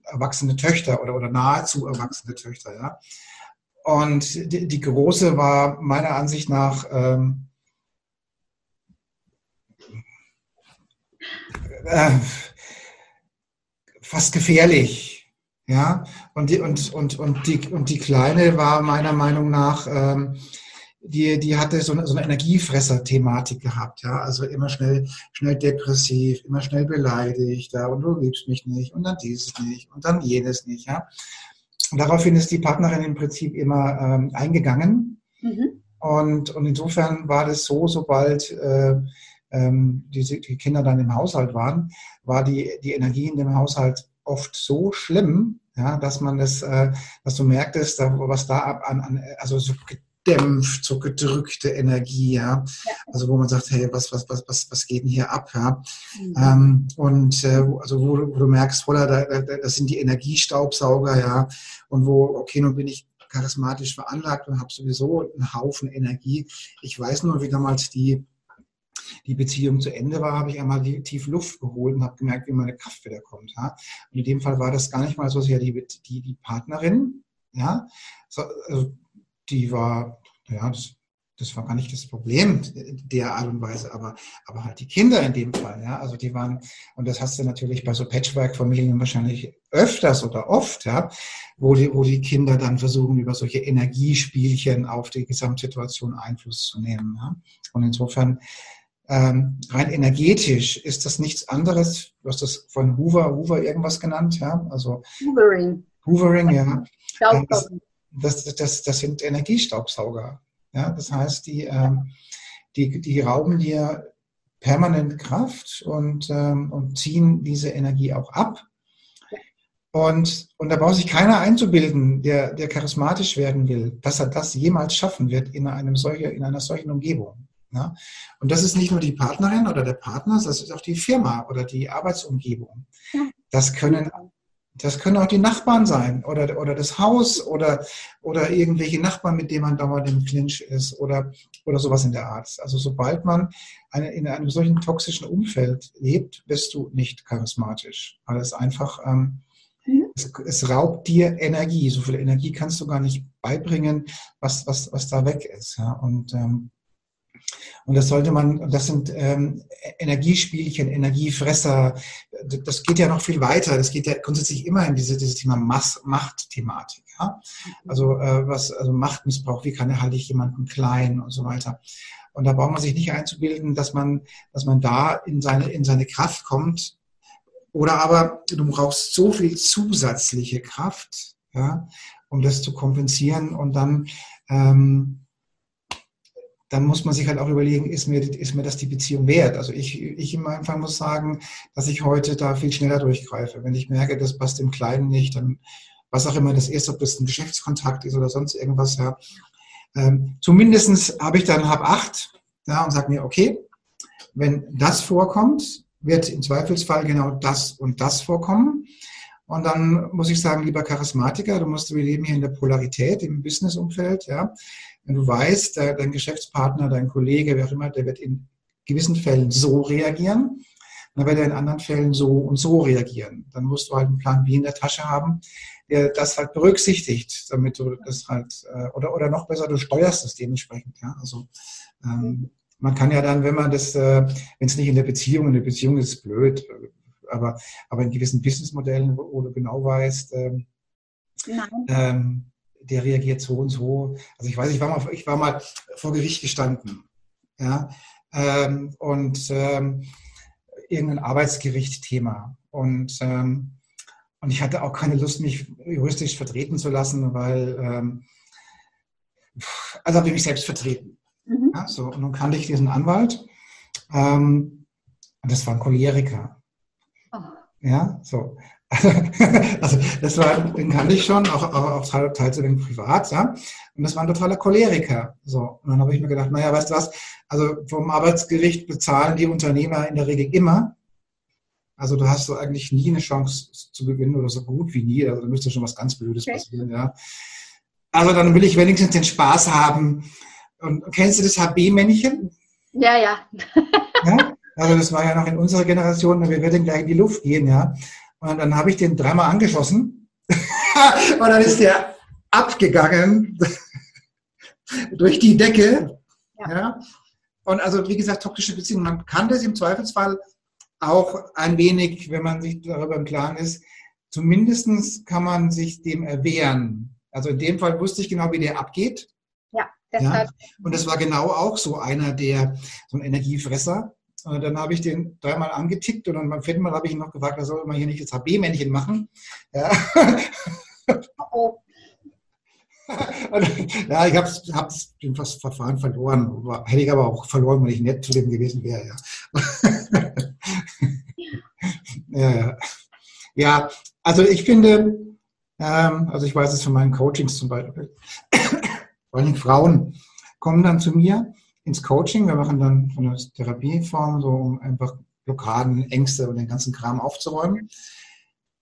erwachsene Töchter oder, oder nahezu erwachsene Töchter, ja. Und die, die große war meiner Ansicht nach ähm, äh, fast gefährlich ja, und die, und, und, und, die, und die Kleine war meiner Meinung nach, ähm, die, die hatte so eine, so eine Energiefresser-Thematik gehabt, ja, also immer schnell, schnell depressiv, immer schnell beleidigt, ja, und du liebst mich nicht, und dann dieses nicht, und dann jenes nicht, ja. Und daraufhin ist die Partnerin im Prinzip immer ähm, eingegangen. Mhm. Und, und insofern war das so, sobald äh, ähm, die, die Kinder dann im Haushalt waren, war die, die Energie in dem Haushalt oft so schlimm, ja, dass man das, äh, dass du merktest, was da ab an, an also so gedämpft, so gedrückte Energie, ja? ja. Also wo man sagt, hey, was, was, was, was, was geht denn hier ab, ja? Mhm. Ähm, und äh, also wo, wo, du merkst, voller, da, da, das sind die Energiestaubsauger, ja, und wo, okay, nun bin ich charismatisch veranlagt und habe sowieso einen Haufen Energie. Ich weiß nur, wie damals die die Beziehung zu Ende war, habe ich einmal tief Luft geholt und habe gemerkt, wie meine Kraft wieder kommt. Ja? Und in dem Fall war das gar nicht mal so sehr die, die, die Partnerin, ja, so, also die war, ja, das, das war gar nicht das Problem der Art und Weise, aber, aber halt die Kinder in dem Fall, ja, also die waren, und das hast du natürlich bei so Patchwork-Familien wahrscheinlich öfters oder oft, ja, wo die, wo die Kinder dann versuchen, über solche Energiespielchen auf die Gesamtsituation Einfluss zu nehmen. Ja? Und insofern ähm, rein energetisch ist das nichts anderes. Du hast das von Hoover, Hoover irgendwas genannt, ja? Also Hoovering. Hoovering, ja. Das, das, das, das sind Energiestaubsauger. Ja? Das heißt, die, ähm, die, die rauben dir permanent Kraft und, ähm, und ziehen diese Energie auch ab. Und, und da braucht sich keiner einzubilden, der, der charismatisch werden will, dass er das jemals schaffen wird in, einem solche, in einer solchen Umgebung. Ja? Und das ist nicht nur die Partnerin oder der Partner, das ist auch die Firma oder die Arbeitsumgebung. Das können, das können auch die Nachbarn sein oder, oder das Haus oder, oder irgendwelche Nachbarn, mit denen man dauernd im Clinch ist oder, oder sowas in der Art. Also sobald man eine, in einem solchen toxischen Umfeld lebt, bist du nicht charismatisch, weil es einfach... Ähm, mhm. es, es, raubt dir Energie. So viel Energie kannst du gar nicht beibringen, was, was, was da weg ist. Ja? Und ähm, Und das sollte man, das sind ähm, Energiespielchen, Energiefresser. Das geht ja noch viel weiter. Das geht ja grundsätzlich immer in diese, dieses Thema Machtthematik. Ja? Also äh, was, also Machtmissbrauch, wie kann erhalte ich jemanden klein und so weiter. Und da braucht man sich nicht einzubilden, dass man, dass man da in seine, in seine Kraft kommt. Oder aber du brauchst so viel zusätzliche Kraft, ja, um das zu kompensieren und dann ähm, dann muss man sich halt auch überlegen, ist mir, ist mir das die Beziehung wert? Also ich, ich meinem Fall muss sagen, dass ich heute da viel schneller durchgreife. Wenn ich merke, das passt im Kleinen nicht, dann was auch immer das ist, ob das ein Geschäftskontakt ist oder sonst irgendwas, ja. Ähm, zumindest habe ich dann hab acht ja, und sage mir, okay, wenn das vorkommt, wird im Zweifelsfall genau das und das vorkommen. Und dann muss ich sagen, lieber Charismatiker, du musst, wir leben hier in der Polarität im Businessumfeld, ja. Wenn du weißt, dein Geschäftspartner, dein Kollege, wer auch immer, der wird in gewissen Fällen so reagieren, dann wird er in anderen Fällen so und so reagieren. Dann musst du halt einen Plan B in der Tasche haben, der das halt berücksichtigt, damit du das halt, äh, oder, oder noch besser, du steuerst es dementsprechend. Ja? Also ähm, man kann ja dann, wenn man das, äh, wenn es nicht in der Beziehung, in der Beziehung ist es blöd, aber, aber in gewissen Businessmodellen, wo, wo du genau weißt, ähm, ähm, der reagiert so und so. Also ich weiß, ich war mal, ich war mal vor Gericht gestanden, ja, ähm, und ähm, irgendein Arbeitsgericht-Thema. Und, ähm, und ich hatte auch keine Lust, mich juristisch vertreten zu lassen, weil, ähm, also habe ich mich selbst vertreten. Mhm. Ja, so, und nun kannte ich diesen Anwalt. Ähm, und das war ein Choleriker. Oh. Ja, so. also das war, den kannte ich schon, auch, auch, auch teils den Privat, ja. Und das war ein totaler Choleriker. So. Und dann habe ich mir gedacht, naja, weißt du was, also vom Arbeitsgericht bezahlen die Unternehmer in der Regel immer. Also du hast so eigentlich nie eine Chance zu gewinnen oder so gut wie nie. Also da müsste schon was ganz Blödes okay. passieren, ja. Also dann will ich wenigstens den Spaß haben. Und kennst du das HB-Männchen? Ja, ja. ja. Also das war ja noch in unserer Generation, wir werden gleich in die Luft gehen, ja. Und dann habe ich den dreimal angeschossen. und dann ist der abgegangen durch die Decke. Ja. ja. Und also, wie gesagt, toxische Beziehungen, man kann das im Zweifelsfall auch ein wenig, wenn man sich darüber im Klaren ist, zumindest kann man sich dem erwehren. Also in dem Fall wusste ich genau, wie der abgeht. Ja, deshalb. Ja. Und das war genau auch so einer der, so ein Energiefresser. Und dann habe ich den dreimal angetickt und dann beim vierten Mal habe ich ihn noch gefragt, da soll man hier nicht das HB-Männchen machen. Ja. Ja, ich habe hab das Verfahren verloren. Hätte ich aber auch verloren, wenn ich nett zu dem gewesen wäre. Ja. ja, ja. ja, also ich finde, ähm, also ich weiß es von meinen Coachings zum Beispiel, vor allem Frauen kommen dann zu mir ins Coaching. Wir machen dann von der Therapieform so, um einfach Blockaden, Ängste und den ganzen Kram aufzuräumen.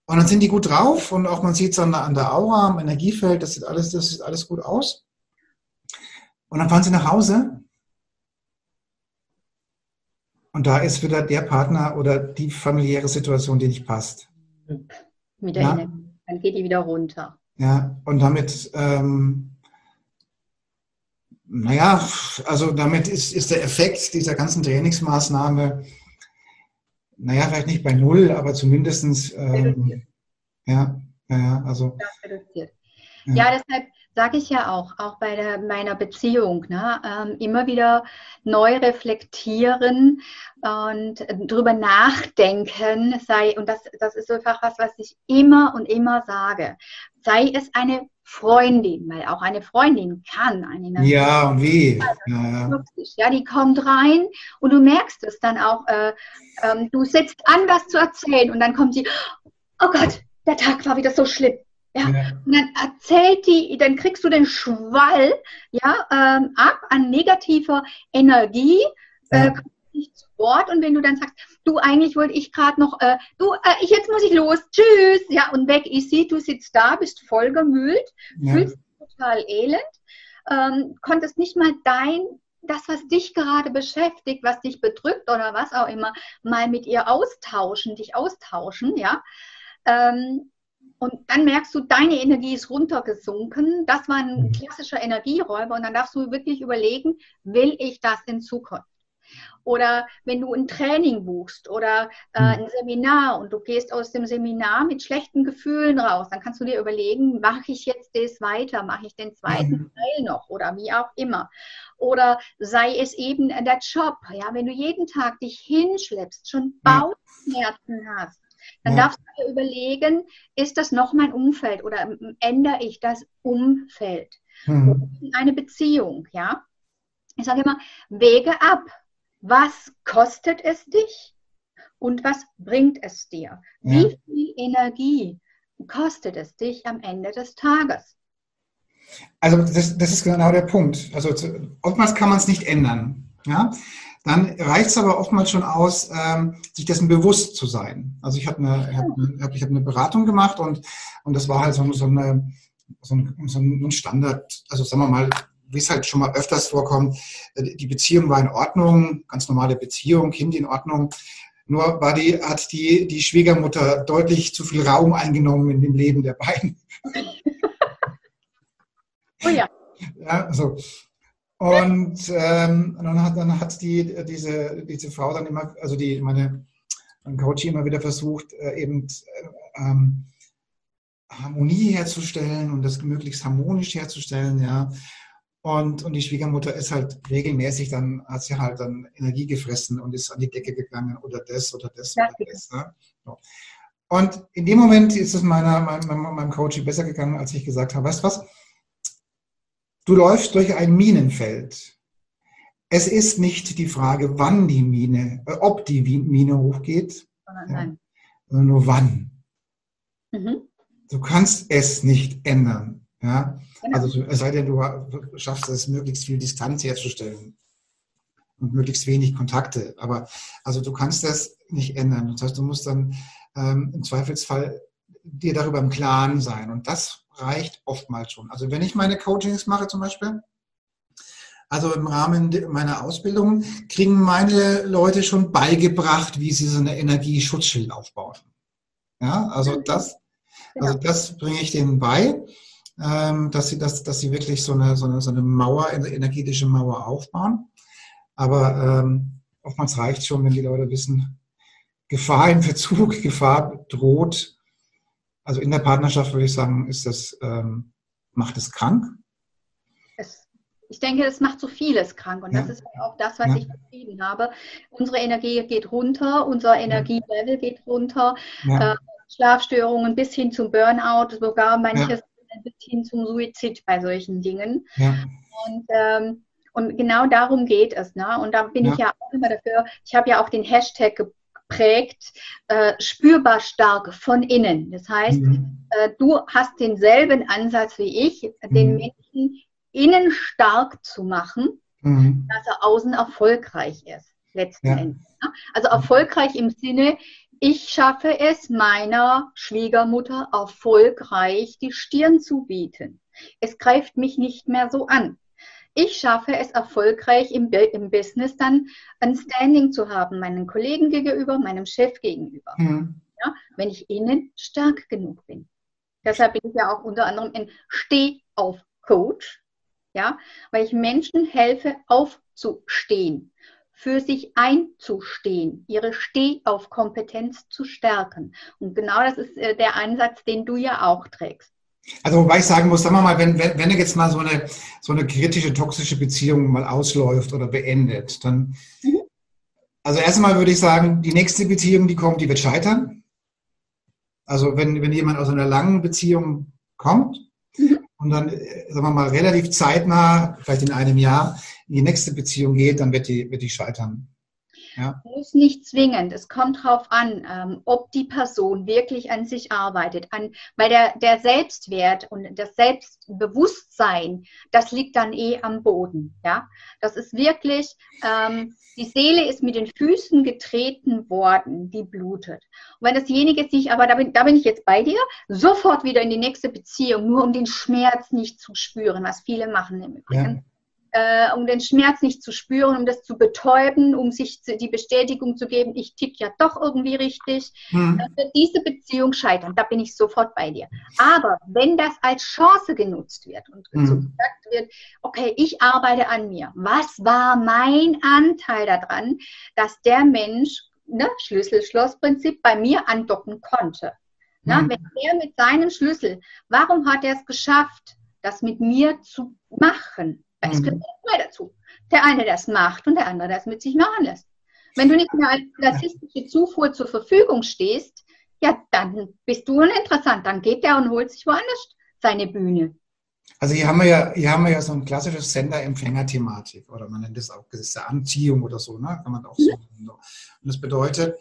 Und dann sind die gut drauf und auch man sieht es an, an der Aura, am Energiefeld, das sieht alles, das sieht alles gut aus. Und dann fahren sie nach Hause und da ist wieder der Partner oder die familiäre Situation, die nicht passt. Mit der ja? Dann geht die wieder runter. Ja, und damit ähm, naja, also damit ist, ist der Effekt dieser ganzen Trainingsmaßnahme, naja, vielleicht nicht bei null, aber zumindest, ähm, ja, ja, also. Ja, ja. Deshalb sage ich ja auch, auch bei der, meiner Beziehung, ne, ähm, immer wieder neu reflektieren und drüber nachdenken, sei, und das, das ist einfach was, was ich immer und immer sage, sei es eine Freundin, weil auch eine Freundin kann eine Ja, und wie? Ja, ja, die kommt rein und du merkst es dann auch, äh, äh, du setzt an, was zu erzählen und dann kommt sie, oh Gott, der Tag war wieder so schlimm. Ja, ja. und dann erzählt die, dann kriegst du den Schwall ja, ähm, ab an negativer Energie, ja. äh, Wort und wenn du dann sagst, du eigentlich wollte ich gerade noch, äh, du, äh, jetzt muss ich los, tschüss, ja und weg ist sie, du sitzt da, bist voll gemüht, ja. fühlst dich total elend, ähm, konntest nicht mal dein das, was dich gerade beschäftigt, was dich bedrückt oder was auch immer, mal mit ihr austauschen, dich austauschen, ja. Ähm, Und dann merkst du, deine Energie ist runtergesunken. Das war ein mhm. klassischer Energieräuber. Und dann darfst du wirklich überlegen, will ich das in Zukunft? Oder wenn du ein Training buchst oder äh, mhm. ein Seminar und du gehst aus dem Seminar mit schlechten Gefühlen raus, dann kannst du dir überlegen, mache ich jetzt das weiter, mache ich den zweiten mhm. Teil noch oder wie auch immer. Oder sei es eben der Job, ja, wenn du jeden Tag dich hinschleppst, schon Bauchschmerzen hast, dann ja. darfst du dir überlegen, ist das noch mein Umfeld oder ändere ich das Umfeld? Mhm. Eine Beziehung, ja. Ich sage immer, wege ab was kostet es dich und was bringt es dir? Ja. Wie viel Energie kostet es dich am Ende des Tages? Also das, das ist genau der Punkt. Also oftmals kann man es nicht ändern. Ja? Dann reicht es aber oftmals schon aus, ähm, sich dessen bewusst zu sein. Also ich habe eine, hab eine, hab eine Beratung gemacht und, und das war halt so, so, eine, so, ein, so ein Standard, also sagen wir mal, wie es halt schon mal öfters vorkommt, äh, die Beziehung war in Ordnung, ganz normale Beziehung, Kind in Ordnung. Nur war die, hat die, die Schwiegermutter deutlich zu viel Raum eingenommen in dem Leben der beiden. Oh ja. Ja, so. Und ähm, dann hat, dann hat die, diese, diese Frau dann immer, also die, meine, mein Coach immer wieder versucht, äh, eben äh, ähm, Harmonie herzustellen und das möglichst harmonisch herzustellen, ja. Und, und die Schwiegermutter ist halt regelmäßig, dann hat sie halt dann Energie gefressen und ist an die Decke gegangen oder das oder das ja. oder das. Ne? So. Und in dem Moment ist es meiner, meinem, meinem Coach besser gegangen, als ich gesagt habe, weißt du was? Du läufst durch ein Minenfeld. Es ist nicht die Frage, wann die Mine, äh, ob die Mine hochgeht, ja, sondern nur wann. Mhm. Du kannst es nicht ändern. Ja? Genau. Also es sei denn, du schaffst es, möglichst viel Distanz herzustellen und möglichst wenig Kontakte. Aber also du kannst das nicht ändern. Das heißt, du musst dann ähm, im Zweifelsfall dir darüber im Klaren sein. Und das reicht oftmals schon. Also wenn ich meine Coachings mache zum Beispiel, also im Rahmen meiner Ausbildung kriegen meine Leute schon beigebracht, wie sie so eine Energieschutzschild aufbauen. Ja, also das, also das bringe ich denen bei dass, sie, dass, dass sie wirklich so eine, so, eine, so eine Mauer, eine energetische Mauer aufbauen. Aber ähm, oftmals reicht schon, wenn die Leute wissen, Gefahr im Verzug, Gefahr droht. Also in der Partnerschaft würde ich sagen, ist das, ähm, macht es krank. Es, ich denke, es macht so vieles krank und ja. das ist auch das, was ja. ich beschrieben habe. Unsere Energie geht runter, unser Energielevel geht runter. Ja. Äh, Schlafstörungen bis hin zum Burnout, sogar manches bis hin zum Suizid bei solchen Dingen. Ja. Und, ähm, und genau darum geht es. Ne? Und da bin ja. ich ja auch immer dafür. Ich habe ja auch den Hashtag geprägt, äh, spürbar stark von innen. Das heißt, mhm. äh, du hast denselben Ansatz wie ich, mhm. den Menschen innen stark zu machen, mhm. dass er außen erfolgreich ist, letzten ja. Endes. Ne? Also erfolgreich im Sinne, ich schaffe es, meiner Schwiegermutter erfolgreich die Stirn zu bieten. Es greift mich nicht mehr so an. Ich schaffe es erfolgreich im, im Business dann ein Standing zu haben, meinen Kollegen gegenüber, meinem Chef gegenüber. Mhm. Ja, wenn ich ihnen stark genug bin. Deshalb bin ich ja auch unter anderem ein Steh-auf-Coach, ja, weil ich Menschen helfe, aufzustehen für sich einzustehen, ihre Stehaufkompetenz zu stärken. Und genau das ist äh, der Ansatz, den du ja auch trägst. Also wobei ich sagen muss, sagen wir mal, wenn, wenn, wenn jetzt mal so eine, so eine kritische, toxische Beziehung mal ausläuft oder beendet, dann, mhm. also erst einmal würde ich sagen, die nächste Beziehung, die kommt, die wird scheitern. Also wenn, wenn jemand aus einer langen Beziehung kommt mhm. und dann, äh, sagen wir mal, relativ zeitnah, vielleicht in einem Jahr, in die nächste Beziehung geht, dann wird die, wird die scheitern. Ja. Muss nicht zwingend. Es kommt darauf an, ähm, ob die Person wirklich an sich arbeitet. An, weil der, der Selbstwert und das Selbstbewusstsein, das liegt dann eh am Boden. Ja? Das ist wirklich, ähm, die Seele ist mit den Füßen getreten worden, die blutet. Und wenn dasjenige sich, aber da bin, da bin ich jetzt bei dir, sofort wieder in die nächste Beziehung, nur um den Schmerz nicht zu spüren, was viele machen im Übrigen. Ja äh, um den Schmerz nicht zu spüren, um das zu betäuben, um sich die Bestätigung zu geben, ich tick ja doch irgendwie richtig, hm. dann wird diese Beziehung scheitern. Da bin ich sofort bei dir. Aber wenn das als Chance genutzt wird und hm. so gesagt wird, okay, ich arbeite an mir. Was war mein Anteil daran, dass der Mensch, ne, Schlüssel-Schloss-Prinzip, bei mir andocken konnte? Na, hm. Wenn er mit seinem Schlüssel, warum hat er es geschafft, das mit mir zu machen? Es gehört zwei dazu. Der eine, der es macht und der andere, der es mit sich machen lässt. Wenn du nicht mehr als klassistische Zufuhr zur Verfügung stehst, ja, dann bist du uninteressant. Dann geht der und holt sich woanders seine Bühne. Also hier haben wir ja, hier haben wir ja so ein klassisches Sender-Empfänger-Thematik oder man nennt das auch gewisse Anziehung oder so, ne? Kann man auch so. Mhm. Und das bedeutet,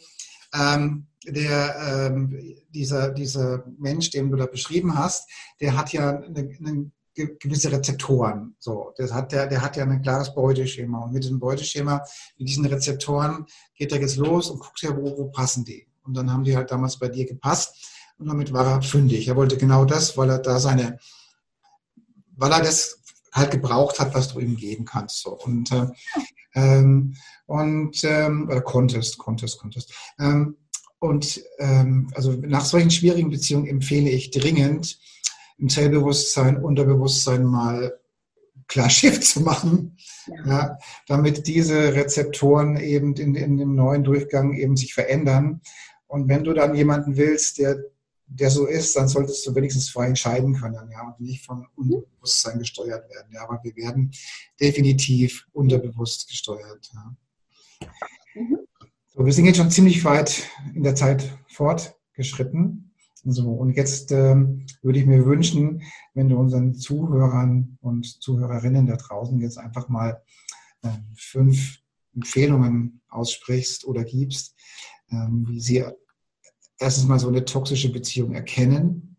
ähm, der, ähm, dieser, dieser Mensch, den du da beschrieben hast, der hat ja eine, eine gewisse Rezeptoren. So, das hat der, der hat ja ein klares Beuteschema. Und mit diesem Beuteschema, mit diesen Rezeptoren, geht er jetzt los und guckt ja, wo, wo passen die. Und dann haben die halt damals bei dir gepasst. Und damit war er fündig. Er wollte genau das, weil er da seine, weil er das halt gebraucht hat, was du ihm geben kannst. So. Und, äh, ähm, und ähm, oder konntest, konntest, konntest. Ähm, und ähm, also nach solchen schwierigen Beziehungen empfehle ich dringend, im Zellbewusstsein, Unterbewusstsein mal klar Schiff zu machen, ja. ja. damit diese Rezeptoren eben in, in dem neuen Durchgang eben sich verändern. Und wenn du dann jemanden willst, der, der so ist, dann solltest du wenigstens frei entscheiden können, ja, und nicht von Unbewusstsein gesteuert werden. Ja, aber wir werden definitiv unterbewusst gesteuert. Ja. Mhm. So, wir sind jetzt schon ziemlich weit in der Zeit fortgeschritten. So, und jetzt ähm, würde ich mir wünschen, wenn du unseren Zuhörern und Zuhörerinnen da draußen jetzt einfach mal äh, fünf Empfehlungen aussprichst oder gibst, ähm, wie sie erstens mal so eine toxische Beziehung erkennen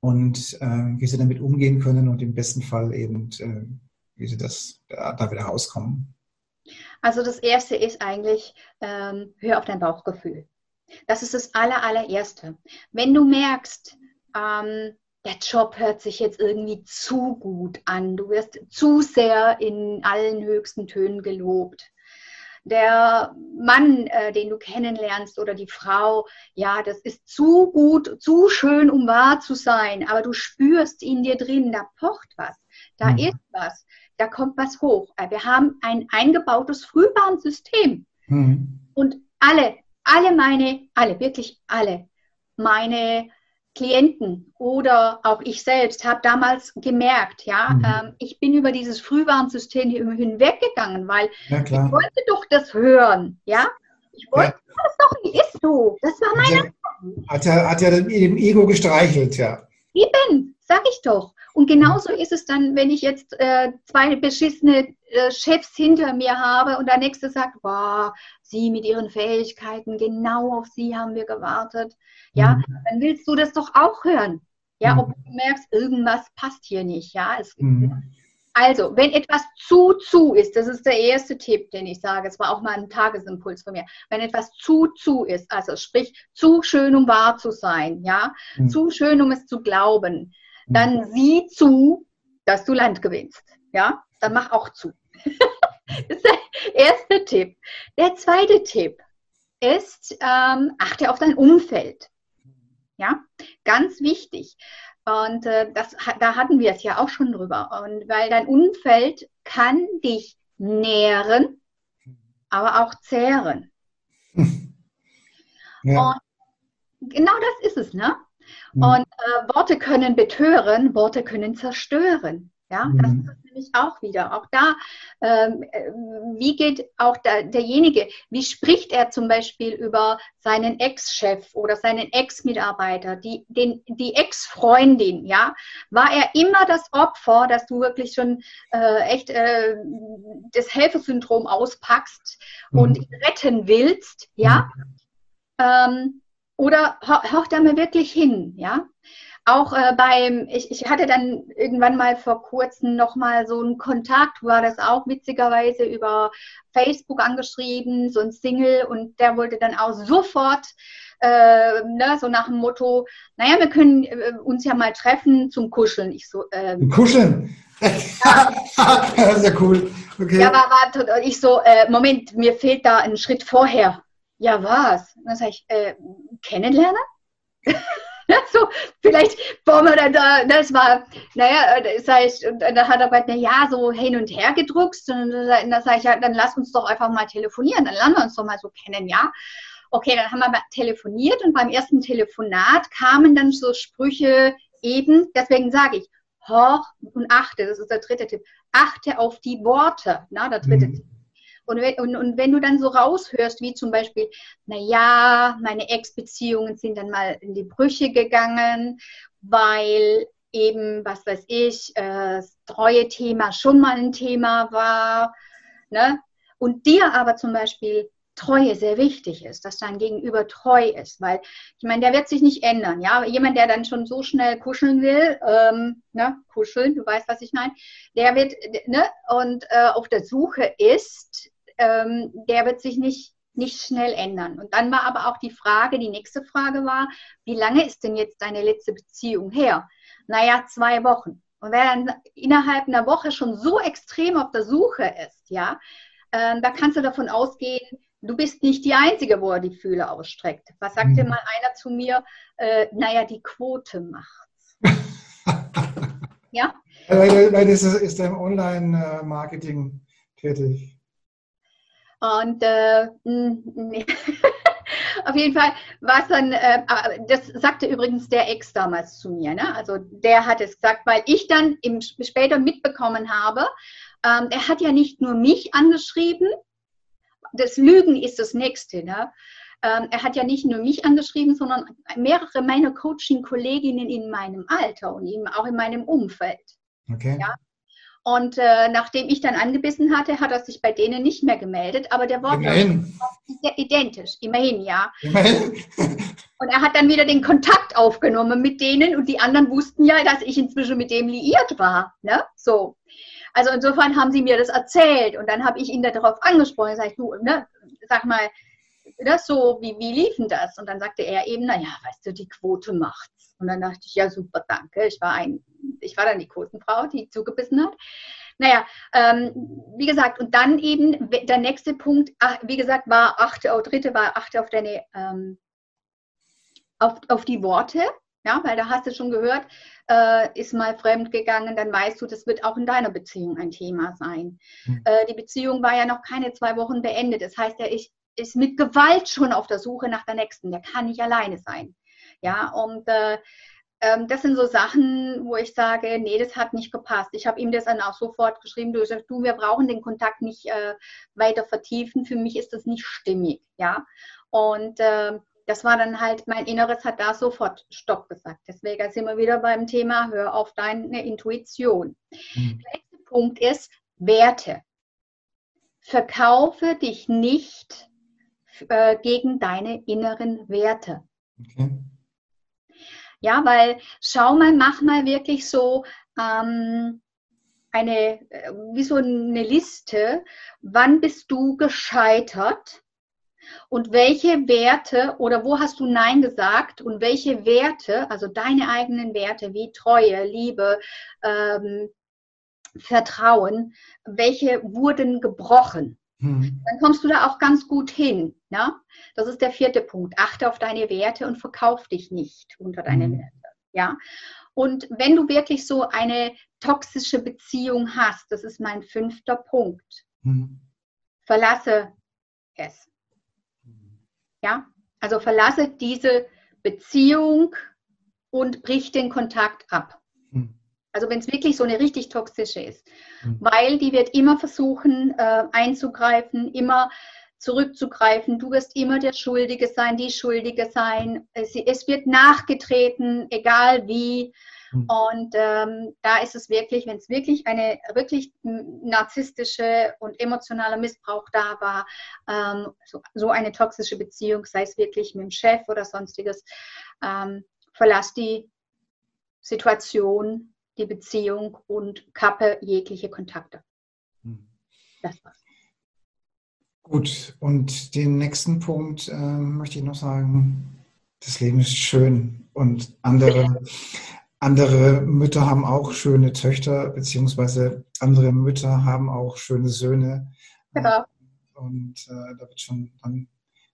und äh, wie sie damit umgehen können und im besten Fall eben, äh, wie sie das da, da, wieder rauskommen. Also das Erste ist eigentlich, ähm, hör auf dein Bauchgefühl. Das ist das aller, allererste. Wenn du merkst, ähm, der Job hört sich jetzt irgendwie zu gut an, du wirst zu sehr in allen höchsten Tönen gelobt. Der Mann, äh, den du kennenlernst oder die Frau, ja, das ist zu gut, zu schön, um wahr zu sein, aber du spürst in dir drin, da pocht was, da mhm. ist was, da kommt was hoch. Äh, wir haben ein eingebautes Frühwarnsystem. Mhm. Und alle alle meine, alle, wirklich alle, meine Klienten oder auch ich selbst habe damals gemerkt, ja, mhm. ähm, ich bin über dieses Frühwarnsystem hinweggegangen, weil ja, ich wollte doch das hören, ja. Ich wollte ja. das doch, wie ist so. Das war meine. Hat ja, hat ja dem Ego gestreichelt, ja. Eben, sag ich doch. Und genauso ist es dann, wenn ich jetzt äh, zwei beschissene äh, Chefs hinter mir habe und der nächste sagt, wow, Sie mit Ihren Fähigkeiten, genau auf Sie haben wir gewartet. Ja, mhm. dann willst du das doch auch hören. Ja, mhm. ob du merkst, irgendwas passt hier nicht. Ja, es, mhm. also, wenn etwas zu, zu ist, das ist der erste Tipp, den ich sage, es war auch mal ein Tagesimpuls von mir, wenn etwas zu, zu ist, also sprich, zu schön, um wahr zu sein, ja, mhm. zu schön, um es zu glauben, dann mhm. sieh zu, dass du Land gewinnst. Ja, dann mach auch zu. das ist der erste Tipp. Der zweite Tipp ist, ähm, achte auf dein Umfeld. Ja, ganz wichtig. Und äh, das, da hatten wir es ja auch schon drüber. Und weil dein Umfeld kann dich nähren, aber auch zehren. Ja. Und genau das ist es, ne? Mhm. Und äh, Worte können betören, Worte können zerstören. Ja, mhm. das ist nämlich auch wieder. Auch da, ähm, äh, wie geht auch da, derjenige, wie spricht er zum Beispiel über seinen Ex-Chef oder seinen Ex-Mitarbeiter, die, die Ex-Freundin, ja? War er immer das Opfer, dass du wirklich schon äh, echt äh, das Helfersyndrom auspackst mhm. und retten willst, ja? Mhm. Ähm, oder haucht er mir wirklich hin, ja? Auch äh, beim, ich, ich hatte dann irgendwann mal vor kurzem nochmal so einen Kontakt, war das auch witzigerweise über Facebook angeschrieben, so ein Single und der wollte dann auch sofort äh, ne, so nach dem Motto, naja, wir können äh, uns ja mal treffen zum Kuscheln. Ich so, ähm, Kuscheln? Sehr cool. Okay. Ja, war, war ich so, äh, Moment, mir fehlt da ein Schritt vorher. Ja, was? Und dann sage ich, äh, kennenlernen? so, vielleicht wollen wir dann da, das war, naja, das heißt, und dann hat er gesagt, na ja, so hin und her gedruckt. Und dann sage ich, ja, dann lass uns doch einfach mal telefonieren, dann lernen wir uns doch mal so kennen, ja. Okay, dann haben wir telefoniert und beim ersten Telefonat kamen dann so Sprüche eben, deswegen sage ich, hoch und achte, das ist der dritte Tipp, achte auf die Worte, na, der dritte mhm. Tipp. Und wenn, und, und wenn du dann so raushörst, wie zum Beispiel, na ja, meine Ex-Beziehungen sind dann mal in die Brüche gegangen, weil eben, was weiß ich, äh, das treue Thema schon mal ein Thema war. Ne? Und dir aber zum Beispiel Treue sehr wichtig ist, dass dein Gegenüber treu ist, weil ich meine, der wird sich nicht ändern, ja. Jemand, der dann schon so schnell kuscheln will, ähm, ne, kuscheln, du weißt, was ich meine, der wird, ne, und äh, auf der Suche ist, ähm, der wird sich nicht nicht schnell ändern. Und dann war aber auch die Frage, die nächste Frage war, wie lange ist denn jetzt deine letzte Beziehung her? Naja, zwei Wochen. Und wer dann innerhalb einer Woche schon so extrem auf der Suche ist, ja, äh, da kannst du davon ausgehen, du bist nicht die Einzige, wo er die Fühler ausstreckt. Was sagte mhm. mal einer zu mir? Äh, naja, die Quote macht's. ja? Weil, weil das ist, ist im Online-Marketing tätig. Und äh, nee. auf jeden Fall war es dann, äh, das sagte übrigens der Ex damals zu mir. Ne? Also der hat es gesagt, weil ich dann im, später mitbekommen habe, ähm, er hat ja nicht nur mich angeschrieben, das Lügen ist das Nächste. Ne? Ähm, er hat ja nicht nur mich angeschrieben, sondern mehrere meiner Coaching-Kolleginnen in meinem Alter und eben auch in meinem Umfeld. Okay. Ja? Und äh, nachdem ich dann angebissen hatte, hat er sich bei denen nicht mehr gemeldet, aber der Wort ist identisch, immerhin, ja. Immerhin. und er hat dann wieder den Kontakt aufgenommen mit denen und die anderen wussten ja, dass ich inzwischen mit dem liiert war. Ne? So. Also insofern haben sie mir das erzählt und dann habe ich ihn darauf angesprochen. Sag ich, du, ne, sag mal, das so, wie, wie lief denn das? Und dann sagte er eben, naja, weißt du, die Quote macht's. Und dann dachte ich, ja, super, danke. Ich war ein, ich war dann die Quotenfrau, die zugebissen hat. Naja, ähm, wie gesagt, und dann eben der nächste Punkt, ach, wie gesagt, war achte, oh, dritte war achte auf deine, ähm, auf, auf die Worte. Ja, weil da hast du schon gehört, äh, ist mal fremd gegangen, dann weißt du, das wird auch in deiner Beziehung ein Thema sein. Mhm. Äh, die Beziehung war ja noch keine zwei Wochen beendet. Das heißt, er ist, ist mit Gewalt schon auf der Suche nach der nächsten. Der kann nicht alleine sein. Ja, und äh, ähm, das sind so Sachen, wo ich sage, nee, das hat nicht gepasst. Ich habe ihm das dann auch sofort geschrieben, du sagst, du, wir brauchen den Kontakt nicht äh, weiter vertiefen. Für mich ist das nicht stimmig. Ja, und ähm, das war dann halt, mein Inneres hat da sofort Stopp gesagt. Deswegen sind wir wieder beim Thema, hör auf deine Intuition. Mhm. Der letzte Punkt ist Werte. Verkaufe dich nicht äh, gegen deine inneren Werte. Okay. Ja, weil schau mal, mach mal wirklich so ähm, eine, äh, wie so eine Liste, wann bist du gescheitert? und welche Werte oder wo hast du Nein gesagt und welche Werte, also deine eigenen Werte wie Treue, Liebe, ähm, Vertrauen, welche wurden gebrochen. Hm. Dann kommst du da auch ganz gut hin. Ja? Das ist der vierte Punkt. Achte auf deine Werte und verkauf dich nicht unter deine hm. Werte. Ja? Und wenn du wirklich so eine toxische Beziehung hast, das ist mein fünfter Punkt, hm. verlasse es. Ja, also verlasse diese Beziehung und brich den Kontakt ab. Hm. Also wenn es wirklich so eine richtig toxische ist, hm. weil die wird immer versuchen äh, einzugreifen, immer zurückzugreifen. Du wirst immer der Schuldige sein, die Schuldige sein. Es, es wird nachgetreten, egal wie. Hm. Und ähm, da ist es wirklich, wenn es wirklich eine wirklich narzisstische und emotionaler Missbrauch da war, ähm, so, so, eine toxische Beziehung, sei es wirklich mit dem Chef oder sonstiges, ähm, verlass die Situation, die Beziehung und kappe jegliche Kontakte. Hm. Das war's. Gut, und den nächsten Punkt äh, möchte ich noch sagen, das Leben ist schön und andere andere Mütter haben auch schöne Töchter, beziehungsweise andere Mütter haben auch schöne Söhne. Genau. Und äh, da wird schon dann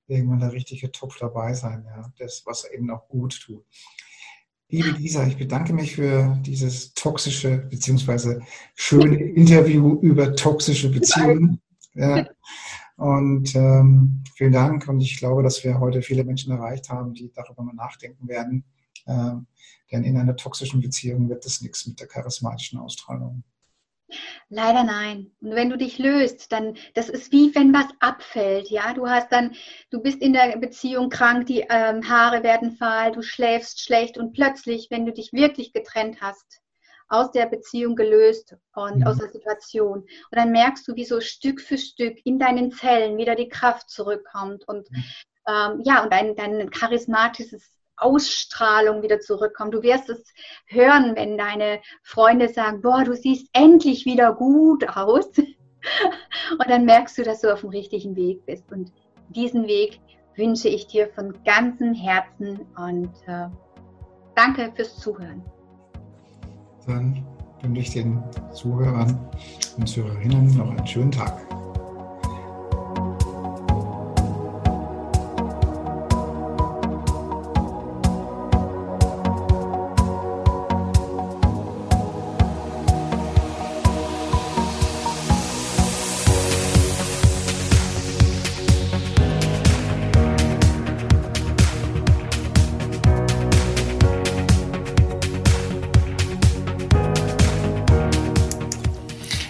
irgendwann der richtige Topf dabei sein, ja, das, was eben auch gut tut. Liebe Lisa, ich bedanke mich für dieses toxische beziehungsweise schöne Interview über toxische Beziehungen. Ja. Und ähm, vielen Dank. Und ich glaube, dass wir heute viele Menschen erreicht haben, die darüber mal nachdenken werden. Ähm, denn in einer toxischen Beziehung wird das nichts mit der charismatischen Ausstrahlung. Leider nein. Und wenn du dich löst, dann, das ist wie wenn was abfällt, ja. Du hast dann, du bist in der Beziehung krank, die ähm, Haare werden fahl, du schläfst schlecht und plötzlich, wenn du dich wirklich getrennt hast, aus der Beziehung gelöst und mhm. aus der Situation. Und dann merkst du, wie so Stück für Stück in deinen Zellen wieder die Kraft zurückkommt und mhm. ähm, ja, und dein, dein charismatisches Ausstrahlung wieder zurückkommt. Du wirst es hören, wenn deine Freunde sagen, boah, du siehst endlich wieder gut aus. Und dann merkst du, dass du auf dem richtigen Weg bist. Und diesen Weg wünsche ich dir von ganzem Herzen und äh, danke fürs Zuhören. Dann wünsche ich den Zuhörern und Zuhörerinnen noch einen schönen Tag.